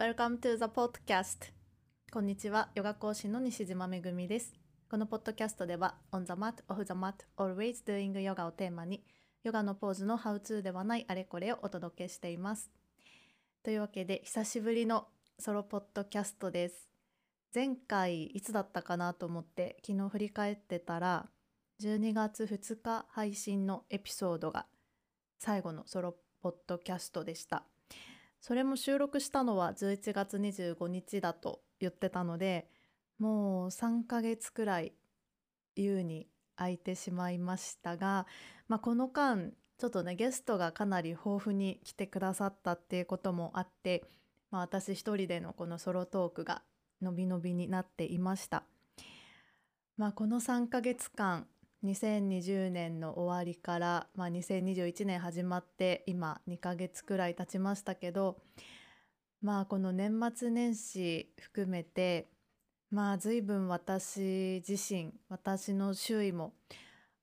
Welcome to the podcast. こんにちは。ヨガ講師の西島めぐみです。このポッドキャストでは On the mat, off the mat, always doing yoga をテーマにヨガのポーズのハウツーではないあれこれをお届けしています。というわけで久しぶりのソロポッドキャストです。前回いつだったかなと思って昨日振り返ってたら12月2日配信のエピソードが最後のソロポッドキャストでした。それも収録したのは11月25日だと言ってたのでもう3ヶ月くらい優に空いてしまいましたが、まあ、この間ちょっとねゲストがかなり豊富に来てくださったっていうこともあって、まあ、私一人でのこのソロトークがのびのびになっていました。まあ、この3ヶ月間2020年の終わりから、まあ、2021年始まって今2ヶ月くらい経ちましたけどまあこの年末年始含めてまあ随分私自身私の周囲も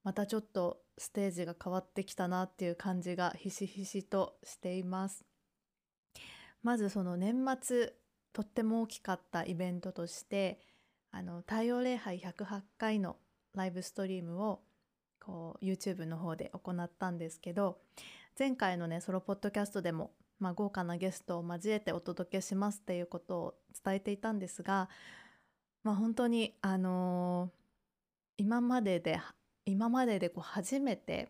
またちょっとステージが変わってきたなっていう感じがひしひしとしています。まずその年末とっても大きかったイベントとしてあの太陽礼拝108回のライブストリームをこう YouTube の方で行ったんですけど前回のねソロポッドキャストでも、まあ、豪華なゲストを交えてお届けしますっていうことを伝えていたんですが、まあ、本当にあのー、今までで今まででこう初めて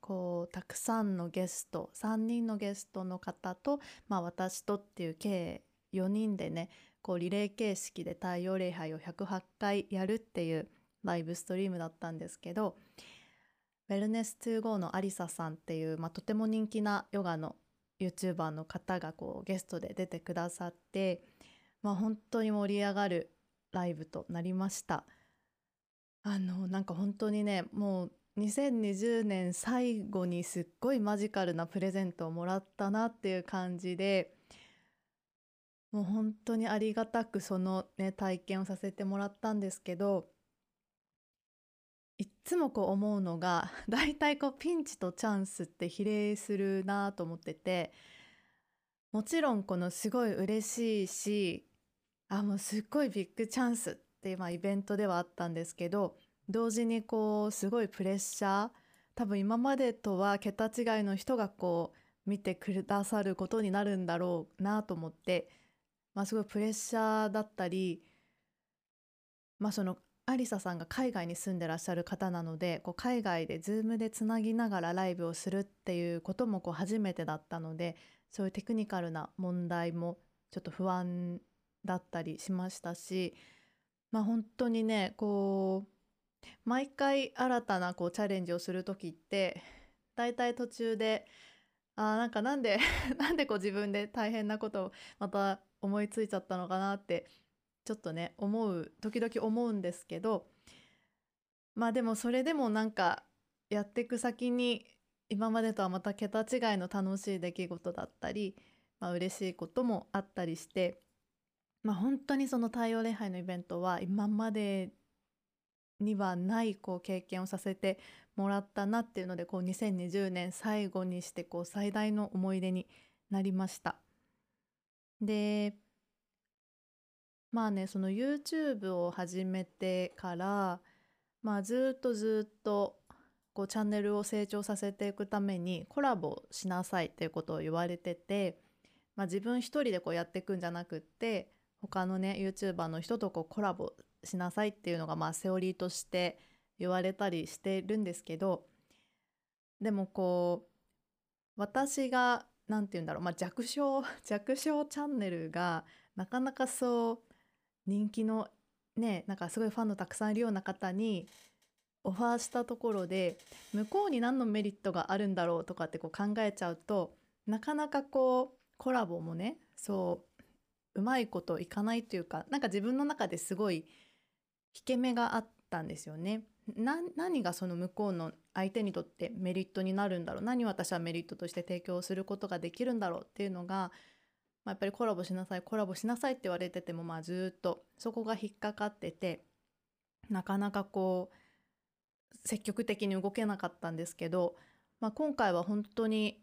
こうたくさんのゲスト3人のゲストの方と、まあ、私とっていう計4人でねこうリレー形式で太陽礼拝を108回やるっていうライブストリームだったんですけどウェルネス2 5のアリサさんっていう、まあ、とても人気なヨガの YouTuber の方がこうゲストで出てくださって、まあ、本当に盛り上がるライブとなりました。あのなんか本当にねもう2020年最後にすっごいマジカルなプレゼントをもらったなっていう感じでもう本当にありがたくそのね体験をさせてもらったんですけどいっつもこう思うのが 大体こうピンチとチャンスって比例するなと思っててもちろんこのすごい嬉しいしあもうすっごいビッグチャンスってまあイベントではあったんですけど同時にこうすごいプレッシャー多分今までとは桁違いの人がこう見てくださることになるんだろうなと思って、まあ、すごいプレッシャーだったり、まあ、そのアリサさんが海外に住んでらっしゃる方なのでこう海外で Zoom でつなぎながらライブをするっていうこともこう初めてだったのでそういうテクニカルな問題もちょっと不安だったりしましたしまあ本当にねこう毎回新たなこうチャレンジをする時って大体途中であなんかなんで なんでこう自分で大変なことをまた思いついちゃったのかなってちょっとね思う時々思うんですけどまあでもそれでもなんかやっていく先に今までとはまた桁違いの楽しい出来事だったり、まあ嬉しいこともあったりして、まあ、本当にその太陽礼拝のイベントは今までにはないこう経験をさせてもらったなっていうのでこう2020年最後にしてこう最大の思い出になりました。でまあねその YouTube を始めてからまあずっとずっとこうチャンネルを成長させていくためにコラボしなさいっていうことを言われてて、まあ、自分一人でこうやっていくんじゃなくって他のね YouTuber の人とこうコラボしなさいっていうのがまあセオリーとして言われたりしてるんですけどでもこう私が何て言うんだろう、まあ、弱小弱小チャンネルがなかなかそう人気のねなんかすごいファンのたくさんいるような方にオファーしたところで向こうに何のメリットがあるんだろうとかってこう考えちゃうとなかなかこうコラボもねそううまいこといかないというかなんか自分の中ですごい引け目があったんですよね。何がその向こうの相手にとってメリットになるんだろう何を私はメリットとして提供することができるんだろうっていうのがまあ、やっぱりコラボしなさいコラボしなさいって言われててもまあずっとそこが引っかかっててなかなかこう積極的に動けなかったんですけど、まあ、今回は本当に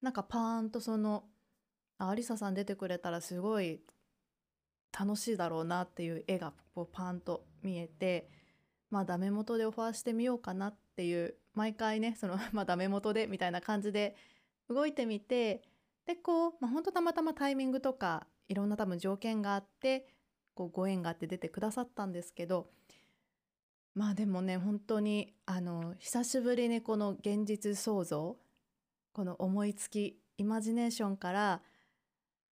なんかパーンとそのあアリサさん出てくれたらすごい楽しいだろうなっていう絵がこうパンと見えてまあダメ元でオファーしてみようかなっていう毎回ねその まあダメ元でみたいな感じで動いてみてでこう、まあ、ほんとたまたまタイミングとかいろんな多分条件があってこうご縁があって出てくださったんですけどまあでもね本当にあの久しぶりにこの現実創造この思いつきイマジネーションから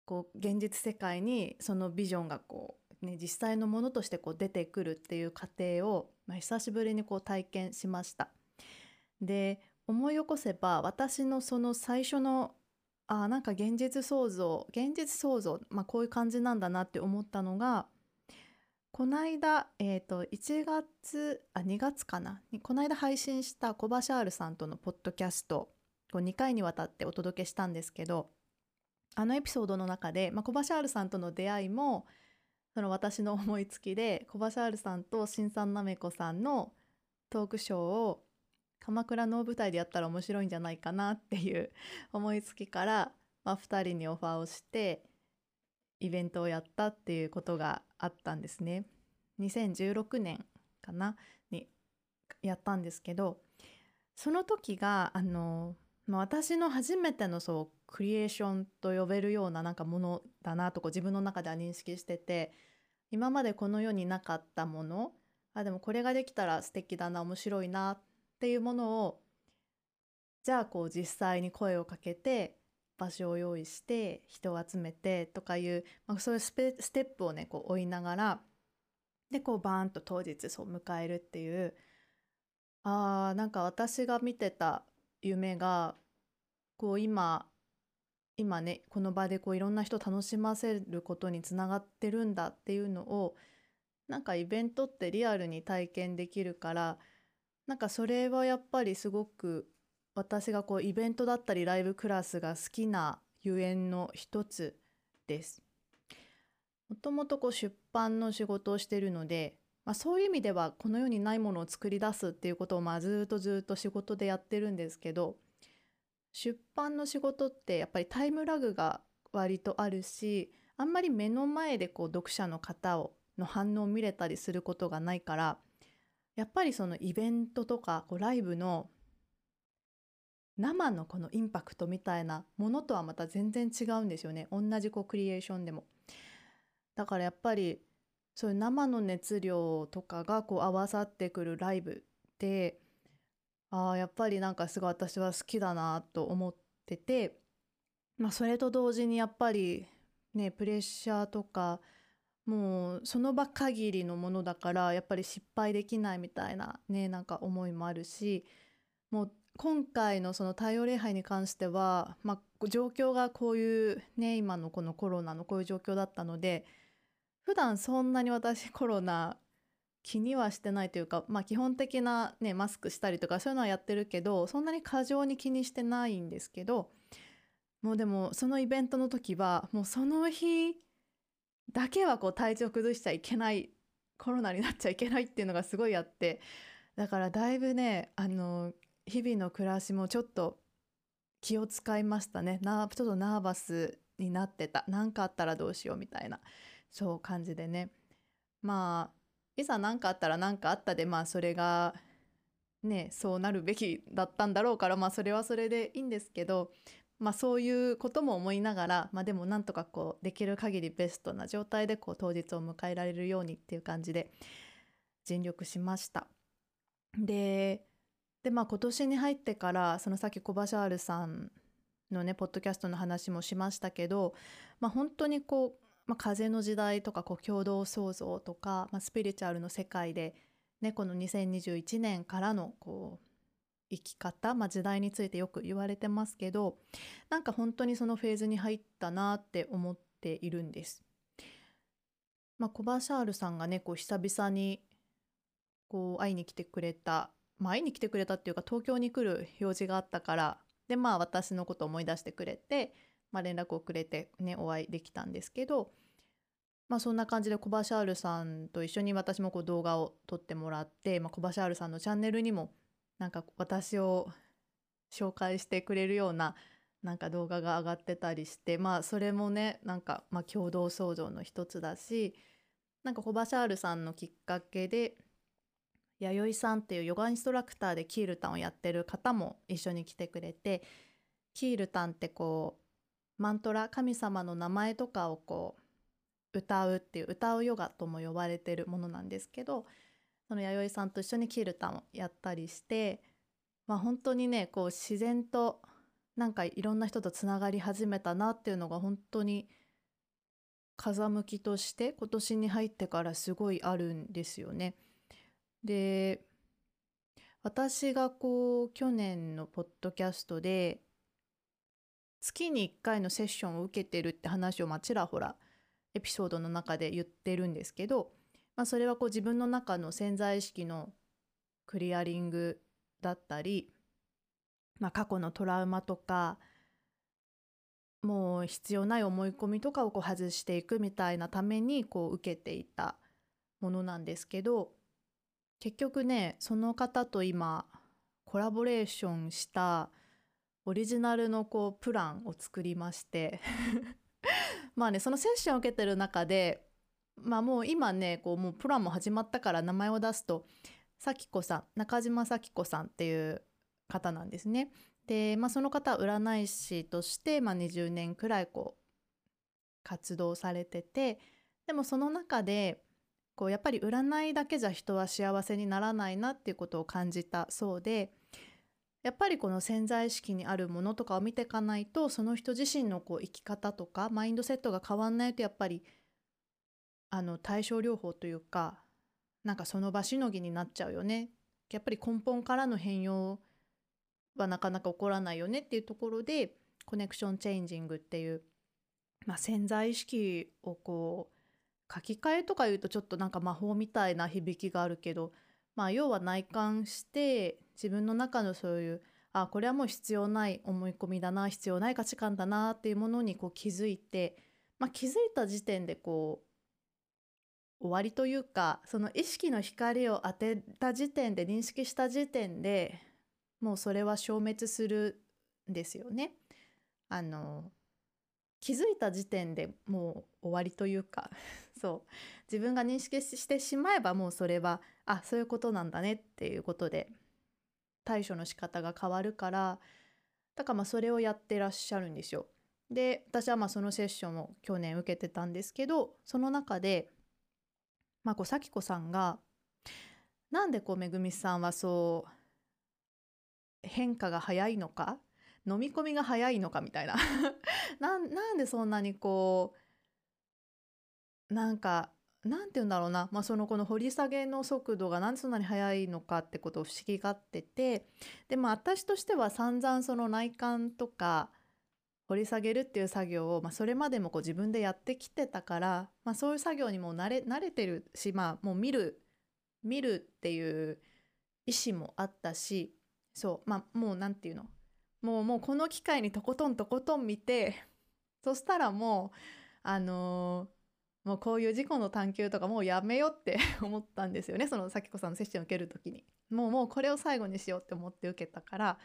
こう現実世界にそのビジョンがこう、ね、実際のものとしてこう出てくるっていう過程を、まあ、久しぶりにこう体験しました。で思い起こせば私のその最初のあなんか現実創造現実創造、まあ、こういう感じなんだなって思ったのがこの間、えーと、1月あ2月かな。この間配信したコバシャールさんとのポッドキャストを2回にわたってお届けしたんですけどあのエピソードの中で、まあ、コバシャールさんとの出会いもその私の思いつきでコバシャールさんと新さんなめこさんのトークショーを鎌倉の舞台でやったら面白いんじゃないかなっていう思いつきから、まあ、2人にオファーをしてイベントをやったっていうことがあったんですね。2016年かなにやったんですけどその時があの、私の初めてのそうクリエーションと呼べるようななんかものだなとこ自分の中では認識してて今までこの世になかったものあでもこれができたら素敵だな面白いなっていうものをじゃあこう実際に声をかけて場所を用意して人を集めてとかいう、まあ、そういうステップをねこう追いながらでこうバーンと当日そう迎えるっていうあーなんか私が見てた夢がこう今今ねこの場でこういろんな人楽しませることにつながってるんだっていうのをなんかイベントってリアルに体験できるからなんかそれはやっぱりすごく私がこうイベントだったりライブクラスが好きなゆえんの一つです。もともとこう出版の仕事をしているのでまあ、そういう意味ではこの世にないものを作り出すっていうことをまあずっとずっと仕事でやってるんですけど出版の仕事ってやっぱりタイムラグが割とあるしあんまり目の前でこう読者の方をの反応を見れたりすることがないからやっぱりそのイベントとかこうライブの生のこのインパクトみたいなものとはまた全然違うんですよね同じこうクリエーションでも。だからやっぱりそういう生の熱量とかがこう合わさってくるライブってああやっぱりなんかすごい私は好きだなと思ってて、まあ、それと同時にやっぱりねプレッシャーとかもうその場限りのものだからやっぱり失敗できないみたいなねなんか思いもあるしもう今回のその太陽礼拝に関しては、まあ、状況がこういうね今のこのコロナのこういう状況だったので普段そんなに私コロナ気にはしてないというか、まあ、基本的な、ね、マスクしたりとかそういうのはやってるけどそんなに過剰に気にしてないんですけどもうでもそのイベントの時はもうその日だけはこう体調崩しちゃいけないコロナになっちゃいけないっていうのがすごいあってだからだいぶねあの日々の暮らしもちょっと気を使いましたね。ちょっとナーバスになってた。何かあったらどうしようみたいな。そう感じでね。まあいざ何かあったら何かあったでまあそれがねそうなるべきだったんだろうからまあそれはそれでいいんですけどまあそういうことも思いながらまあでもなんとかこうできる限りベストな状態でこう当日を迎えられるようにっていう感じで尽力しました。ででまあ今年に入ってからそのさっきコバシャールさんのねポッドキャストの話もしましたけど、まあ、本当にこうまあ、風の時代とかこう共同創造とか、まあ、スピリチュアルの世界で、ね、この2021年からのこう生き方、まあ、時代についてよく言われてますけどなんか本当にそのフェーズに入ったなって思っているんです。まあ、コバシャールさんがねこう久々にこう会いに来てくれた、まあ、会いに来てくれたっていうか東京に来る用事があったからでまあ私のこと思い出してくれてまあ、連絡をくれてねお会いできたんですけど、まあ、そんな感じでコバシャールさんと一緒に私もこう動画を撮ってもらって、まあ、コバシャールさんのチャンネルにもなんか私を紹介してくれるようななんか動画が上がってたりしてまあそれもねなんか、まあ、共同創造の一つだしなんかコバシャールさんのきっかけで弥生さんっていうヨガインストラクターでキールタンをやってる方も一緒に来てくれてキールタンってこうマントラ神様の名前とかをこう歌うっていう歌うヨガとも呼ばれてるものなんですけどその弥生さんと一緒にキルタンをやったりしてまあ本当にねこう自然となんかいろんな人とつながり始めたなっていうのが本当に風向きとして今年に入ってからすごいあるんですよね。で私がこう去年のポッドキャストで月に1回のセッションを受けてるって話をまあちらほらエピソードの中で言ってるんですけど、まあ、それはこう自分の中の潜在意識のクリアリングだったりまあ、過去のトラウマとかもう必要ない思い込みとかをこう外していくみたいなためにこう受けていたものなんですけど結局ねその方と今コラボレーションしたオリジナルのこうプランを作りまして。まあねそのセッションを受けてる中でまあもう今ねこうもうプランも始まったから名前を出すと咲子さん中島咲子さんっていう方なんですね。で、まあ、その方は占い師として、まあ、20年くらいこう活動されててでもその中でこうやっぱり占いだけじゃ人は幸せにならないなっていうことを感じたそうでやっぱりこの潜在意識にあるものとかを見ていかないとその人自身のこう生き方とかマインドセットが変わんないとやっぱりあの対症療法というかなんかその場しのぎになっちゃうよね。やっぱり根本からの変容はなかなか起こらないよねっていうところでコネクションチェンジングっていう、まあ、潜在意識をこう書き換えとか言うとちょっとなんか魔法みたいな響きがあるけど、まあ、要は内観して自分の中のそういうあこれはもう必要ない思い込みだな必要ない価値観だなっていうものにこう気づいて、まあ、気づいた時点でこう終わりというかその意識の光を当てた時点で認識した時点でもうそれは消滅するんですよね。あの気づいた時点でもう終わりというか そう自分が認識してしまえばもうそれはあそういうことなんだねっていうことで対処の仕方が変わるからだからまあそれをやってらっしゃるんですよ。で私はまあそのセッションを去年受けてたんですけどその中でまあこう咲子さんがなんでこうめぐみさんはそう変化が早いのか飲み込みが早いのかみたいな。なんでそんなにこうなんかなんて言うんだろうな、まあ、そのこの掘り下げの速度がなんでそんなに速いのかってことを不思議がってて。でも私としては散々その内観とか掘り下げるっていう作業を、まあ、それまでもこう自分でやってきてたから、まあ、そういう作業にも慣れ慣れてるし、まあ、もう見る見るっていう意思もあったしそうまあもう何て言うの？もうもうこの機会にとことんとことん見てそしたらもうあのー、もうこういう事故の探求とかもうやめようって 思ったんですよね。その咲子さんのセッション受ける時に。もうもうこれを最後にしようって思って受けたから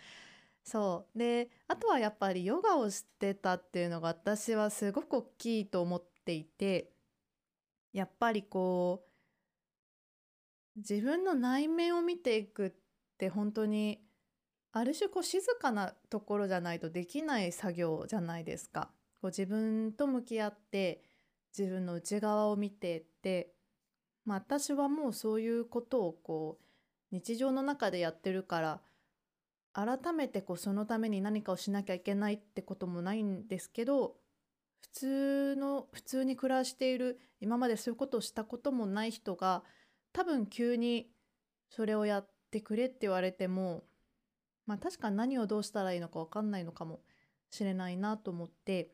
そうであとはやっぱりヨガをしてたっていうのが私はすごく大きいと思っていてやっぱりこう自分の内面を見ていくって本当にある種こう静かなところじゃないとできない作業じゃないですか。こう自分と向き合って自分の内側を見てって、まあ、私はもうそういうことをこう日常の中でやってるから改めてこうそのために何かをしなきゃいけないってこともないんですけど普通の普通に暮らしている今までそういうことをしたこともない人が多分急にそれをやってくれって言われてもまあ確かに何をどうしたらいいのか分かんないのかもしれないなと思って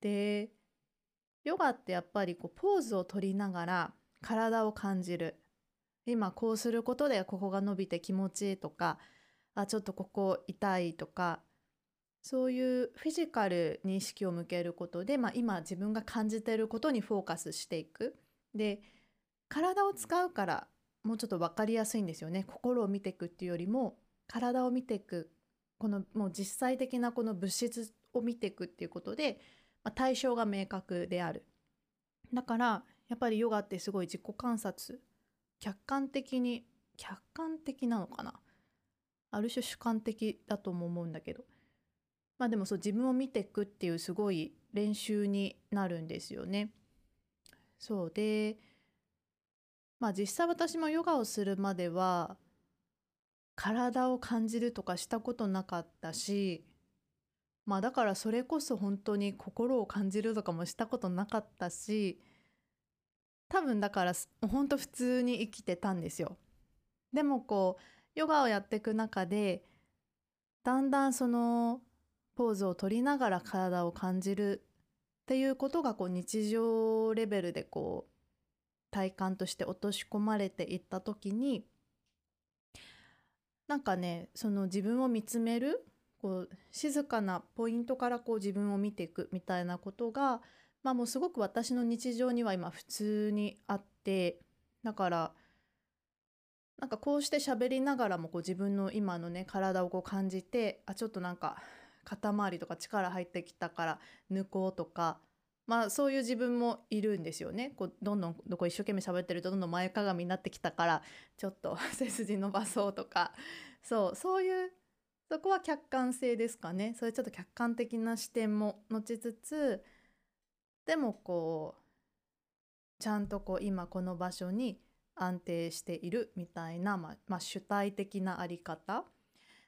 でヨガってやっぱりこうポーズを取りながら体を感じる。今こうすることでここが伸びて気持ちいいとかあちょっとここ痛いとかそういうフィジカルに意識を向けることで、まあ、今自分が感じていることにフォーカスしていく。で体を使うからもうちょっと分かりやすいんですよね。心を見ていくっていうよりも体を見ていく。このもう実際的なこの物質を見ていくっていうことで、まあ、対象が明確である。だからやっぱりヨガってすごい自己観察。客観的に客観的なのかな？ある種主観的だとも思うんだけどまあでもそう自分を見ていくっていうすごい練習になるんですよね。そうでまあ実際私もヨガをするまでは体を感じるとかしたことなかったしまあだからそれこそ本当に心を感じるとかもしたことなかったし多分だから本当普通に生きてたんですよ。でもこうヨガをやっていく中でだんだんそのポーズを取りながら体を感じるっていうことがこう日常レベルでこう体感として落とし込まれていった時になんかねその自分を見つめるこう静かなポイントからこう自分を見ていくみたいなことがまあもうすごく私の日常には今普通にあってだからなんかこうして喋りながらもこう自分の今のね体をこう感じてあちょっとなんか肩周りとか力入ってきたから抜こうとかまあそういう自分もいるんですよね。こうどんどんどこ一生懸命喋ってるとどんどん前かがみになってきたからちょっと 背筋伸ばそうとかそうそういうそこは客観性ですかねそういうちょっと客観的な視点も持ちつつでもこうちゃんとこう今この場所に安定しているみたいな、まあ、まあ、主体的なあり方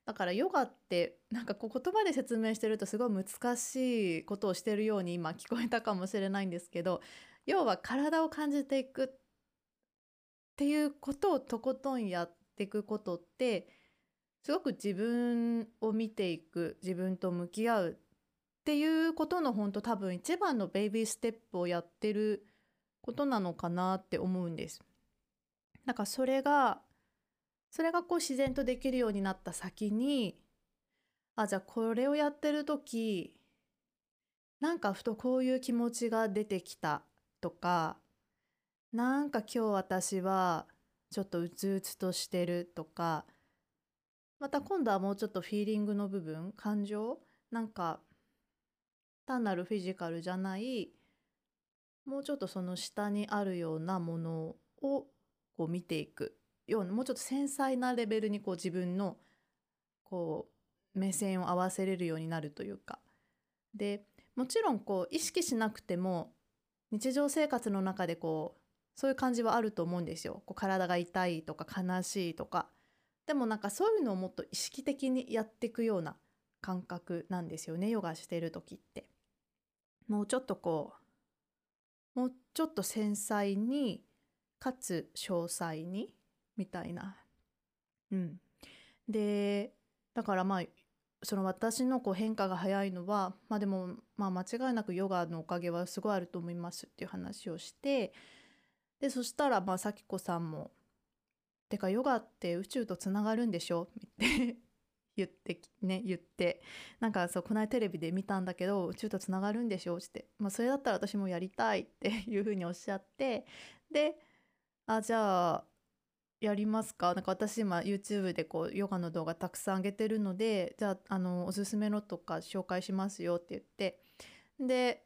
だからヨガってなんかこう言葉で説明してるとすごい難しいことをしてるように今聞こえたかもしれないんですけど要は体を感じていくっていうことをとことんやっていくことってすごく自分を見ていく自分と向き合うっていうことの本当多分一番のベイビーステップをやってることなのかなって思うんです。だかそれがそれがこう自然とできるようになった先にあじゃあこれをやってる時なんかふとこういう気持ちが出てきたとかなんか今日私はちょっとうつうつとしてるとかまた今度はもうちょっとフィーリングの部分感情なんか単なるフィジカルじゃないもうちょっとその下にあるようなものをこう見ていくようなもうちょっと繊細なレベルにこう自分のこう目線を合わせれるようになるというかでもちろんこう意識しなくても日常生活の中でこうそういう感じはあると思うんですよ。こう体が痛いとか悲しいとかでもなんかそういうのをもっと意識的にやっていくような感覚なんですよねヨガしてる時って。もうちょっとこうもうちょっと繊細にかつ詳細に？みたいな。うん、でだからまあその私のこう変化が早いのはまあでもまあ間違いなくヨガのおかげはすごいあると思いますっていう話をしてでそしたらまあ咲子さんも「てかヨガって宇宙とつながるんでしょ?」って言ってね言ってなんかそうこの間テレビで見たんだけど宇宙とつながるんでしょ？って、まあ、それだったら私もやりたいっていうふうにおっしゃってであじゃあやりますかなんか私今 YouTube でこうヨガの動画たくさん上げてるのでじゃああのおすすめのとか紹介しますよって言ってで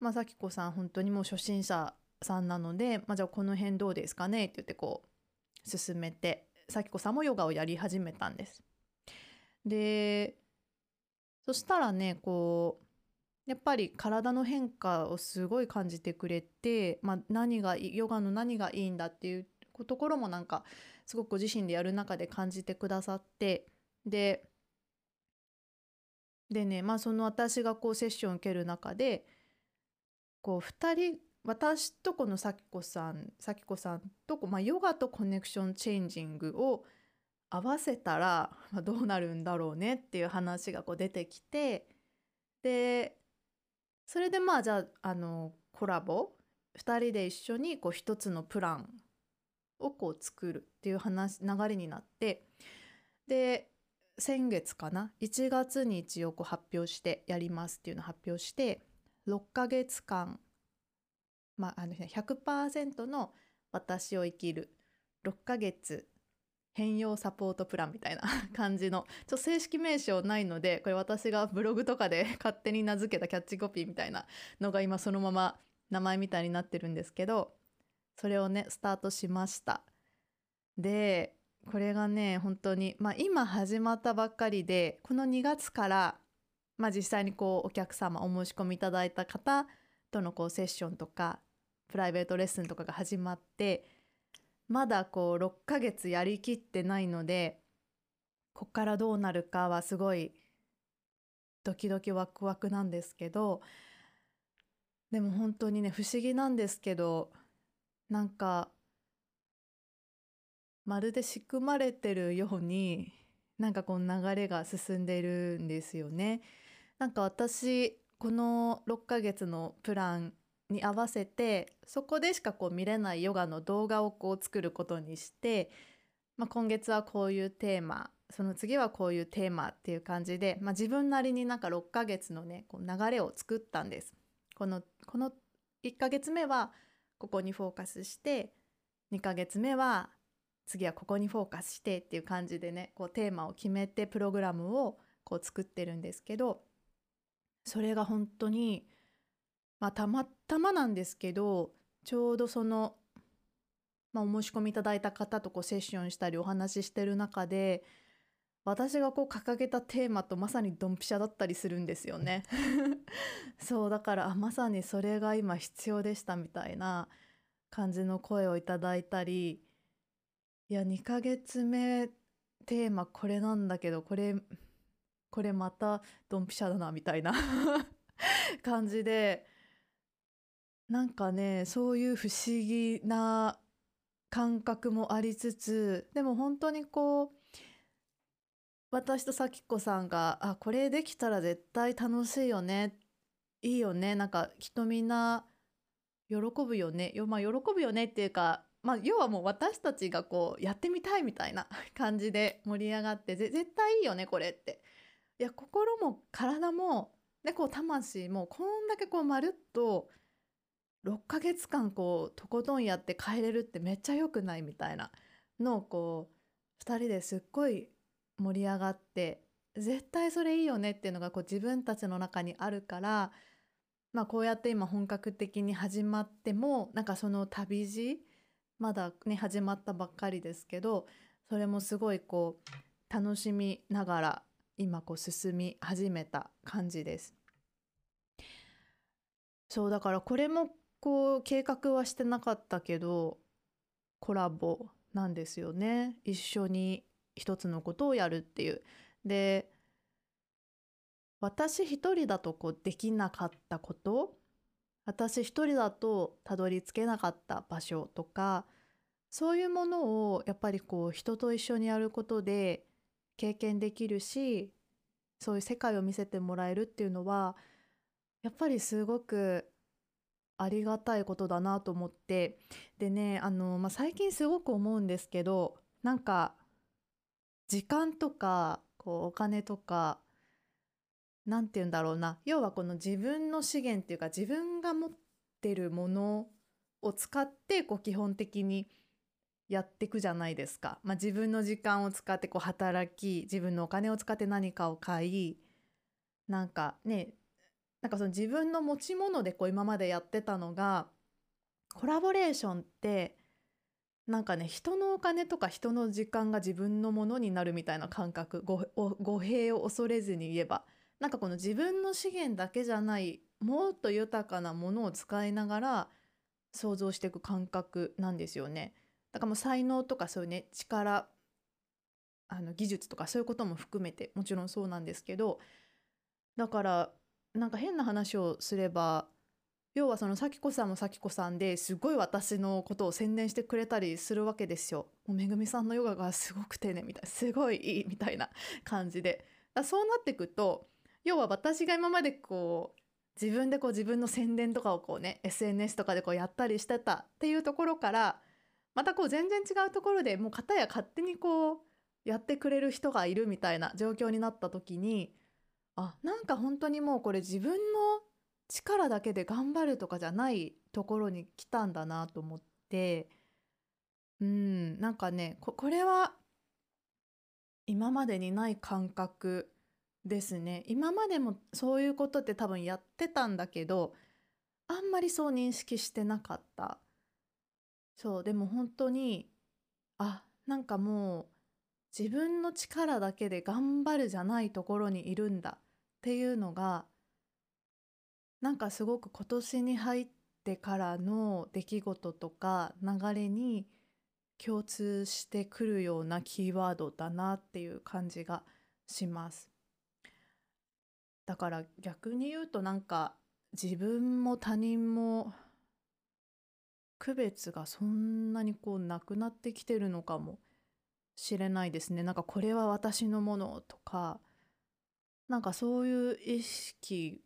まあ咲子さん本当にもう初心者さんなので、まあ、じゃあこの辺どうですかねって言ってこう進めて咲子さんもヨガをやり始めたんです。でそしたらねこうやっぱり体の変化をすごい感じてくれて、まあ、何がヨガの何がいいんだっていうところもなんかすごくご自身でやる中で感じてくださってででねまあその私がこうセッション受ける中でこう2人私とこの咲子さん咲子さんとこ、まあ、ヨガとコネクションチェンジングを合わせたら、どうなるんだろうねっていう話がこう出てきてでそれでまあじゃああのコラボ2人で一緒にこう一つのプランをこう作るっていう話流れになってで先月かな？1月に一応こう発表してやりますっていうのを発表して6ヶ月間まああの100%の私を生きる6ヶ月変容サポートプランみたいな 感じのちょ正式名称ないのでこれ私がブログとかで 勝手に名付けたキャッチコピーみたいなのが今そのまま名前みたいになってるんですけどそれをねスタートしました。でこれがね本当にまあ今始まったばっかりでこの2月からまあ実際にこうお客様お申し込みいただいた方とのこうセッションとかプライベートレッスンとかが始まってまだこう6ヶ月やりきってないのでこっからどうなるかはすごいドキドキワクワクなんですけどでも本当にね不思議なんですけどなんかまるで仕組まれてるようになんかこの流れが進んでいるんですよね。なんか私この6ヶ月のプランに合わせてそこでしかこう見れないヨガの動画をこう作ることにして、まあ、今月はこういうテーマその次はこういうテーマっていう感じで、まあ、自分なりになんか6ヶ月のねこう流れを作ったんです。このこの1ヶ月目はここにフォーカスして2ヶ月目は次はここにフォーカスしてっていう感じでねこうテーマを決めてプログラムをこう作ってるんですけどそれが本当にまあたまたまなんですけどちょうどその、まあ、お申し込みいただいた方とこうセッションしたりお話ししてる中で私がこう掲げたテーマとまさにドンピシャだったりするんですよね。そうだからあまさにそれが今必要でしたみたいな感じの声をいただいたりいや2ヶ月目テーマこれなんだけどこれこれまたドンピシャだなみたいな 感じでなんかねそういう不思議な感覚もありつつでも本当にこう私と咲子さんがあこれできたら絶対楽しいよねいいよねなんかきっとみんな喜ぶよねよまあ喜ぶよねっていうかまあ要はもう私たちがこうやってみたいみたいな 感じで盛り上がって絶対いいよねこれって。いや心も体もでこう魂もこんだけこうまるっと6ヶ月間こうとことんやって帰れるってめっちゃ良くないみたいなのをこう2人ですっごい盛り上がって絶対それいいよねっていうのがこう自分たちの中にあるからまあこうやって今本格的に始まってもなんかその旅路まだね始まったばっかりですけどそれもすごいこう楽しみながら今こう進み始めた感じです。そうだからこれもこう計画はしてなかったけどコラボなんですよね一緒に一つのことをやるっていう。で私一人だとこうできなかったこと私一人だとたどり着けなかった場所とかそういうものをやっぱりこう人と一緒にやることで経験できるしそういう世界を見せてもらえるっていうのはやっぱりすごくありがたいことだなと思ってでねあの、まあ、最近すごく思うんですけどなんか時間とかこうお金とか何て言うんだろうな要はこの自分の資源っていうか自分が持ってるものを使ってこう基本的にやっていくじゃないですか。まあ、自分の時間を使ってこう働き自分のお金を使って何かを買いなんかねなんかその自分の持ち物でこう今までやってたのがコラボレーションってなんかね人のお金とか人の時間が自分のものになるみたいな感覚。語弊を恐れずに言えば。なんかこの自分の資源だけじゃないもっと豊かなものを使いながら想像していく感覚なんですよね。だからもう才能とかそういうね力あの技術とかそういうことも含めてもちろんそうなんですけど。だからなんか変な話をすれば要はその咲子さんも咲子さんですごい私のことを宣伝してくれたりするわけですよ。もうめぐみさんのヨガがすごく丁寧みたいすごいいいみたいな感じでだそうなってくと要は私が今までこう自分でこう自分の宣伝とかをこうね SNS とかでこうやったりしてたっていうところからまたこう全然違うところでもう片や勝手にこうやってくれる人がいるみたいな状況になった時にあ。なんか本当にもうこれ自分の力だけで頑張るとかじゃないところに来たんだなと思って。うんなんかねこれは今までにない感覚ですね。今までもそういうことって多分やってたんだけどあんまりそう認識してなかった。そうでも本当にあなんかもう自分の力だけで頑張るじゃないところにいるんだ。っていうのがなんかすごく今年に入ってからの出来事とか流れに共通してくるようなキーワードだなっていう感じがします。だから逆に言うとなんか自分も他人も区別がそんなにこうなくなってきてるのかもしれないですね。なんかこれは私のものとかなんかそういう意識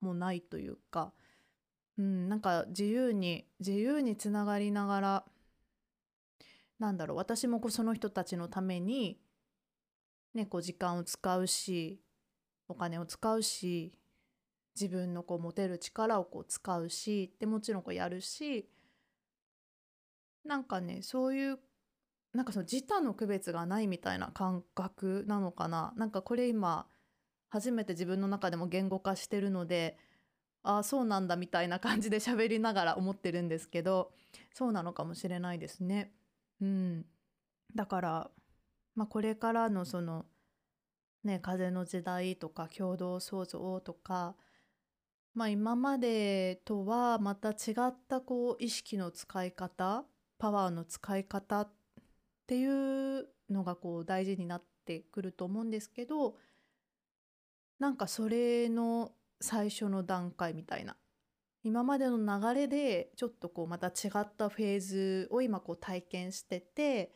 もないというか、うん、なんか自由に自由につながりながらなんだろう私もその人たちのために、ね、こう時間を使うしお金を使うし自分のこう持てる力をこう使うしでもちろんこうやるしなんかねそういうなんかその自他の区別がないみたいな感覚なのかな？なんかこれ今初めて自分の中でも言語化してるのでああそうなんだみたいな感じで 喋りながら思ってるんですけどそうなのかもしれないですね。うん、だから、まあ、これからのそのね風の時代とか共同創造とか、まあ、今までとはまた違ったこう意識の使い方パワーの使い方っっていうのがこう大事になってくると思うんですけどなんかそれの最初の段階みたいな。今までの流れでちょっとこうまた違ったフェーズを今こう体験してて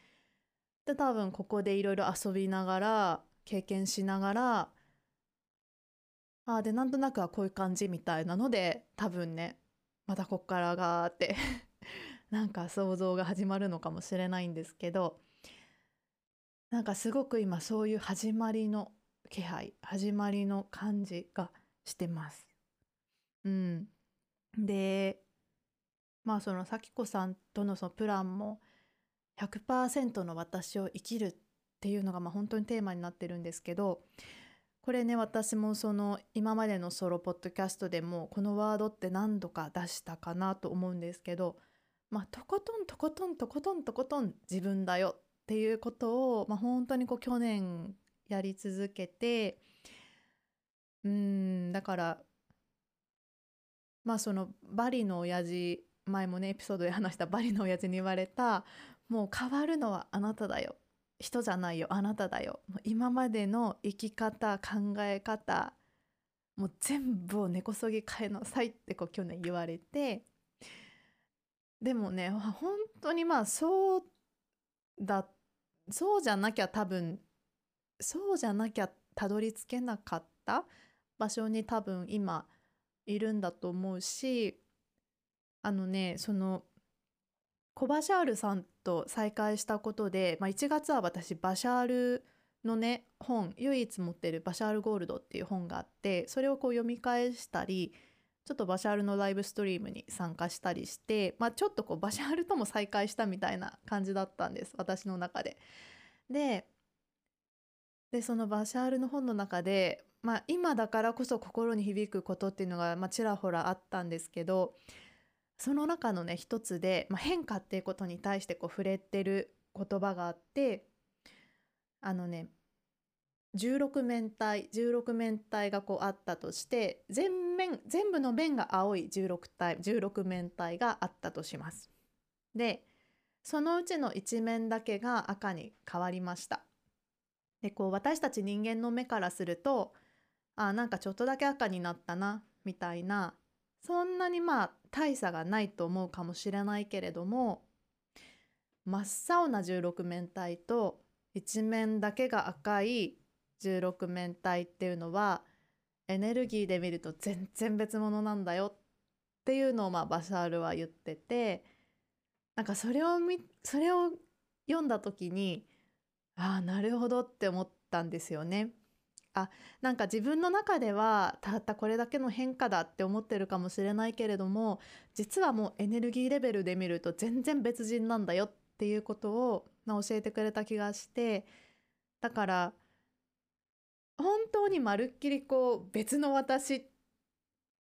で多分ここでいろいろ遊びながら経験しながらあでなんとなくはこういう感じみたいなので多分ねまたこっからがーってなんか想像が始まるのかもしれないんですけどなんかすごく今そういう始まりの気配始まりの感じがしてます。うんでまあその咲子さんとのそのプランも100%の私を生きるっていうのがまあ本当にテーマになってるんですけどこれね私もその今までのソロポッドキャストでもこのワードって何度か出したかなと思うんですけどまあとことんとことんとことんとことん自分だよっていうことを、まあ、本当にこう去年やり続けてうんだからまあそのバリの親父前もねエピソードで話したバリの親父に言われたもう変わるのはあなただよ。人じゃないよあなただよ。今までの生き方考え方もう全部を根こそぎ変えなさいってこう去年言われてでもね本当にまあそうだそうじゃなきゃ多分そうじゃなきゃたどり着けなかった場所に多分今いるんだと思うしあのねそのコバシャールさんと再会したことで、まあ、1月は私バシャールのね本唯一持ってる「バシャールゴールド」っていう本があってそれをこう読み返したりちょっとバシャールのライブストリームに参加したりして、まあ、ちょっとこうバシャールとも再会したみたいな感じだったんです私の中で。ででそのバシャールの本の中でまあ、今だからこそ心に響くことっていうのが、まあ、ちらほらあったんですけどその中のね一つで、まあ、変化っていうことに対してこう触れてる言葉があってあのね16面体16面体がこうあったとして全面全部の面が青い16体16面体があったとします。でそのうちの1面だけが赤に変わりました。でこう私たち人間の目からするとあなんかちょっとだけ赤になったなみたいなそんなにまあ大差がないと思うかもしれないけれども真っ青な16面体と一面だけが赤い16面体っていうのはエネルギーで見ると全然別物なんだよっていうのをまあバシャールは言っててなんかそれをみそれを読んだ時にああなるほどって思ったんですよね。あなんか自分の中ではたったこれだけの変化だって思ってるかもしれないけれども実はもうエネルギーレベルで見ると全然別人なんだよっていうことを、ま、教えてくれた気がしてだから本当にまるっきりこう別の私っ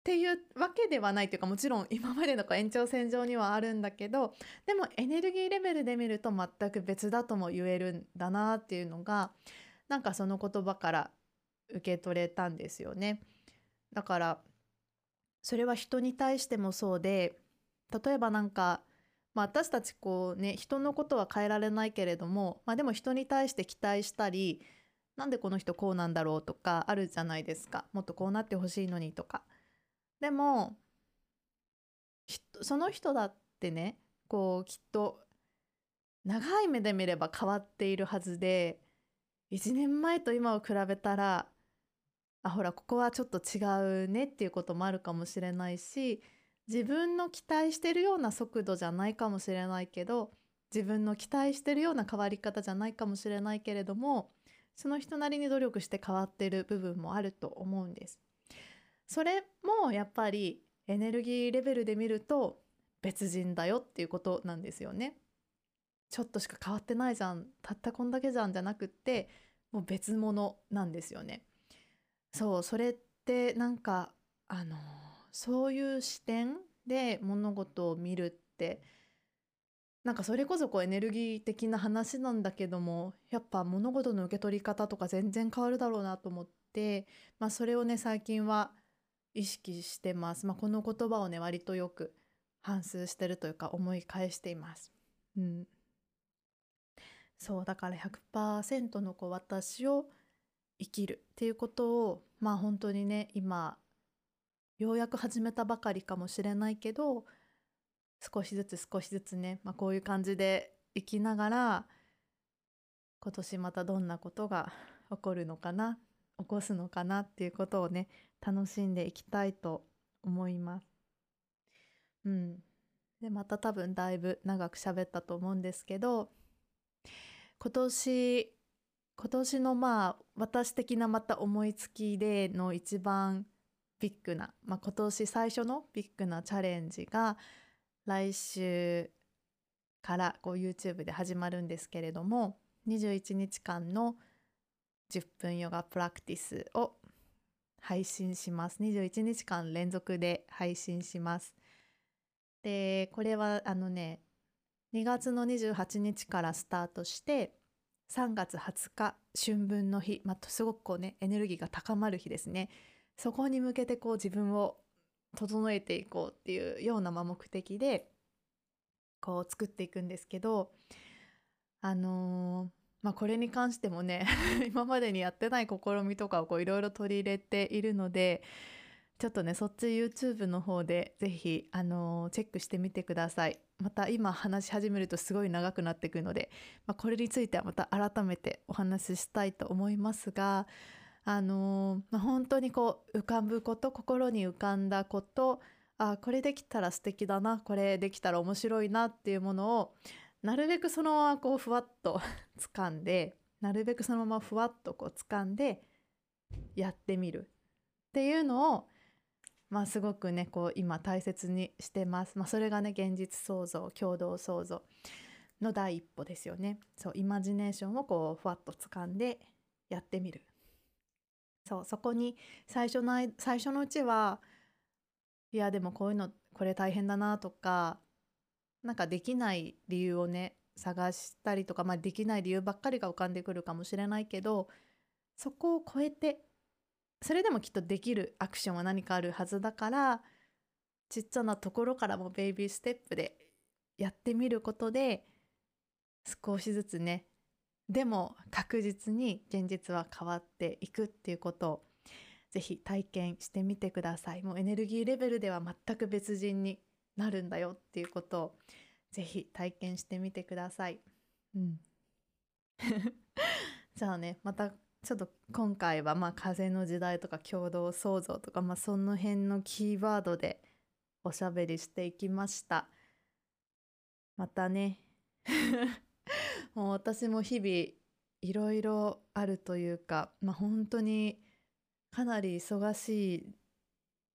ていうわけではないというかもちろん今までの延長線上にはあるんだけどでもエネルギーレベルで見ると全く別だとも言えるんだなっていうのがなんかその言葉から受け取れたんですよね。だからそれは人に対してもそうで例えばなんか、まあ、私たちこうね人のことは変えられないけれども、まあ、でも人に対して期待したりなんでこの人こうなんだろう？とかあるじゃないですかもっとこうなってほしいのにとか。でもその人だってねこうきっと長い目で見れば変わっているはずで1年前と今を比べたらあほらここはちょっと違うねっていうこともあるかもしれないし自分の期待してるような速度じゃないかもしれないけど自分の期待してるような変わり方じゃないかもしれないけれどもその人なりに努力して変わってる部分もあると思うんです。それもやっぱりエネルギーレベルで見ると別人だよっていうことなんですよね。ちょっとしか変わってないじゃんたったこんだけじゃんじゃなくってもう別物なんですよね。そうそれってなんかあのそういう視点で物事を見るってなんかそれこそこうエネルギー的な話なんだけどもやっぱ物事の受け取り方とか全然変わるだろうなと思って、まあ、それをね最近は意識してます、まあ、この言葉をね割とよく反芻してるというか思い返しています。うん、そうだから100%のこう私を生きるっていうことをまあ本当にね今ようやく始めたばかりかもしれないけど少しずつ少しずつね、まあ、こういう感じで生きながら今年またどんなことが起こるのかな起こすのかなっていうことをね楽しんでいきたいと思います。うん。でまた多分だいぶ長く喋ったと思うんですけど今年今年のまあ私的なまた思いつきでの一番ビッグな、まあ、今年最初のビッグなチャレンジが来週からこう YouTube で始まるんですけれども21日間の10分ヨガプラクティスを配信します。21日間連続で配信します。でこれはあのね2月の28日からスタートして3月20日春分の日、まあ、すごくこうねエネルギーが高まる日ですね。そこに向けてこう自分を整えていこうっていうような目的でこう作っていくんですけどあのー、まあこれに関してもね 今までにやってない試みとかをいろいろ取り入れているのでちょっとねそっち YouTube の方で是非あのー、チェックしてみてください。また今話し始めるとすごい長くなっていくので、まあ、これについてはまた改めてお話ししたいと思いますがあのー、本当にこう浮かぶこと心に浮かんだことあこれできたら素敵だなこれできたら面白いなっていうものをなるべくそのままこうふわっと 掴んでなるべくそのままふわっとこう掴んでやってみるっていうのをまあすごくねこう今大切にしてます。まあ、それがね現実創造共同創造の第一歩ですよね。そうイマジネーションをこうふわっと掴んでやってみるそうそこに最初の最初のうちはいやでもこういうのこれ大変だなとかなんかできない理由をね探したりとか、まあ、できない理由ばっかりが浮かんでくるかもしれないけどそこを超えてそれでもきっとできるアクションは何かあるはずだからちっちゃなところからもベイビーステップでやってみることで少しずつねでも確実に現実は変わっていくっていうことをぜひ体験してみてください。もうエネルギーレベルでは全く別人になるんだよっていうことをぜひ体験してみてください。うん。じゃあねまたちょっと今回はまあ風の時代とか共同創造とかまあその辺のキーワードでおしゃべりしていきました。またね。もう私も日々いろいろあるというか、まあ、本当にかなり忙しい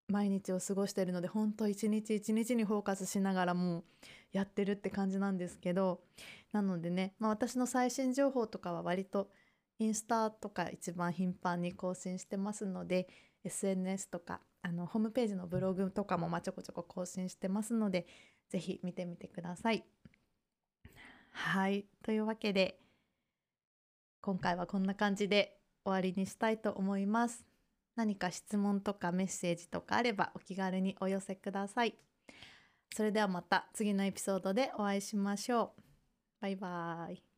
毎日を過ごしているので本当一日一日にフォーカスしながらもうやってるって感じなんですけどなのでね、まあ、私の最新情報とかは割とインスタとか一番頻繁に更新してますので SNS とかあのホームページのブログとかもまちょこちょこ更新してますのでぜひ見てみてください。はいというわけで今回はこんな感じで終わりにしたいと思います。何か質問とかメッセージとかあればお気軽にお寄せください。それではまた次のエピソードでお会いしましょう。バイバーイ。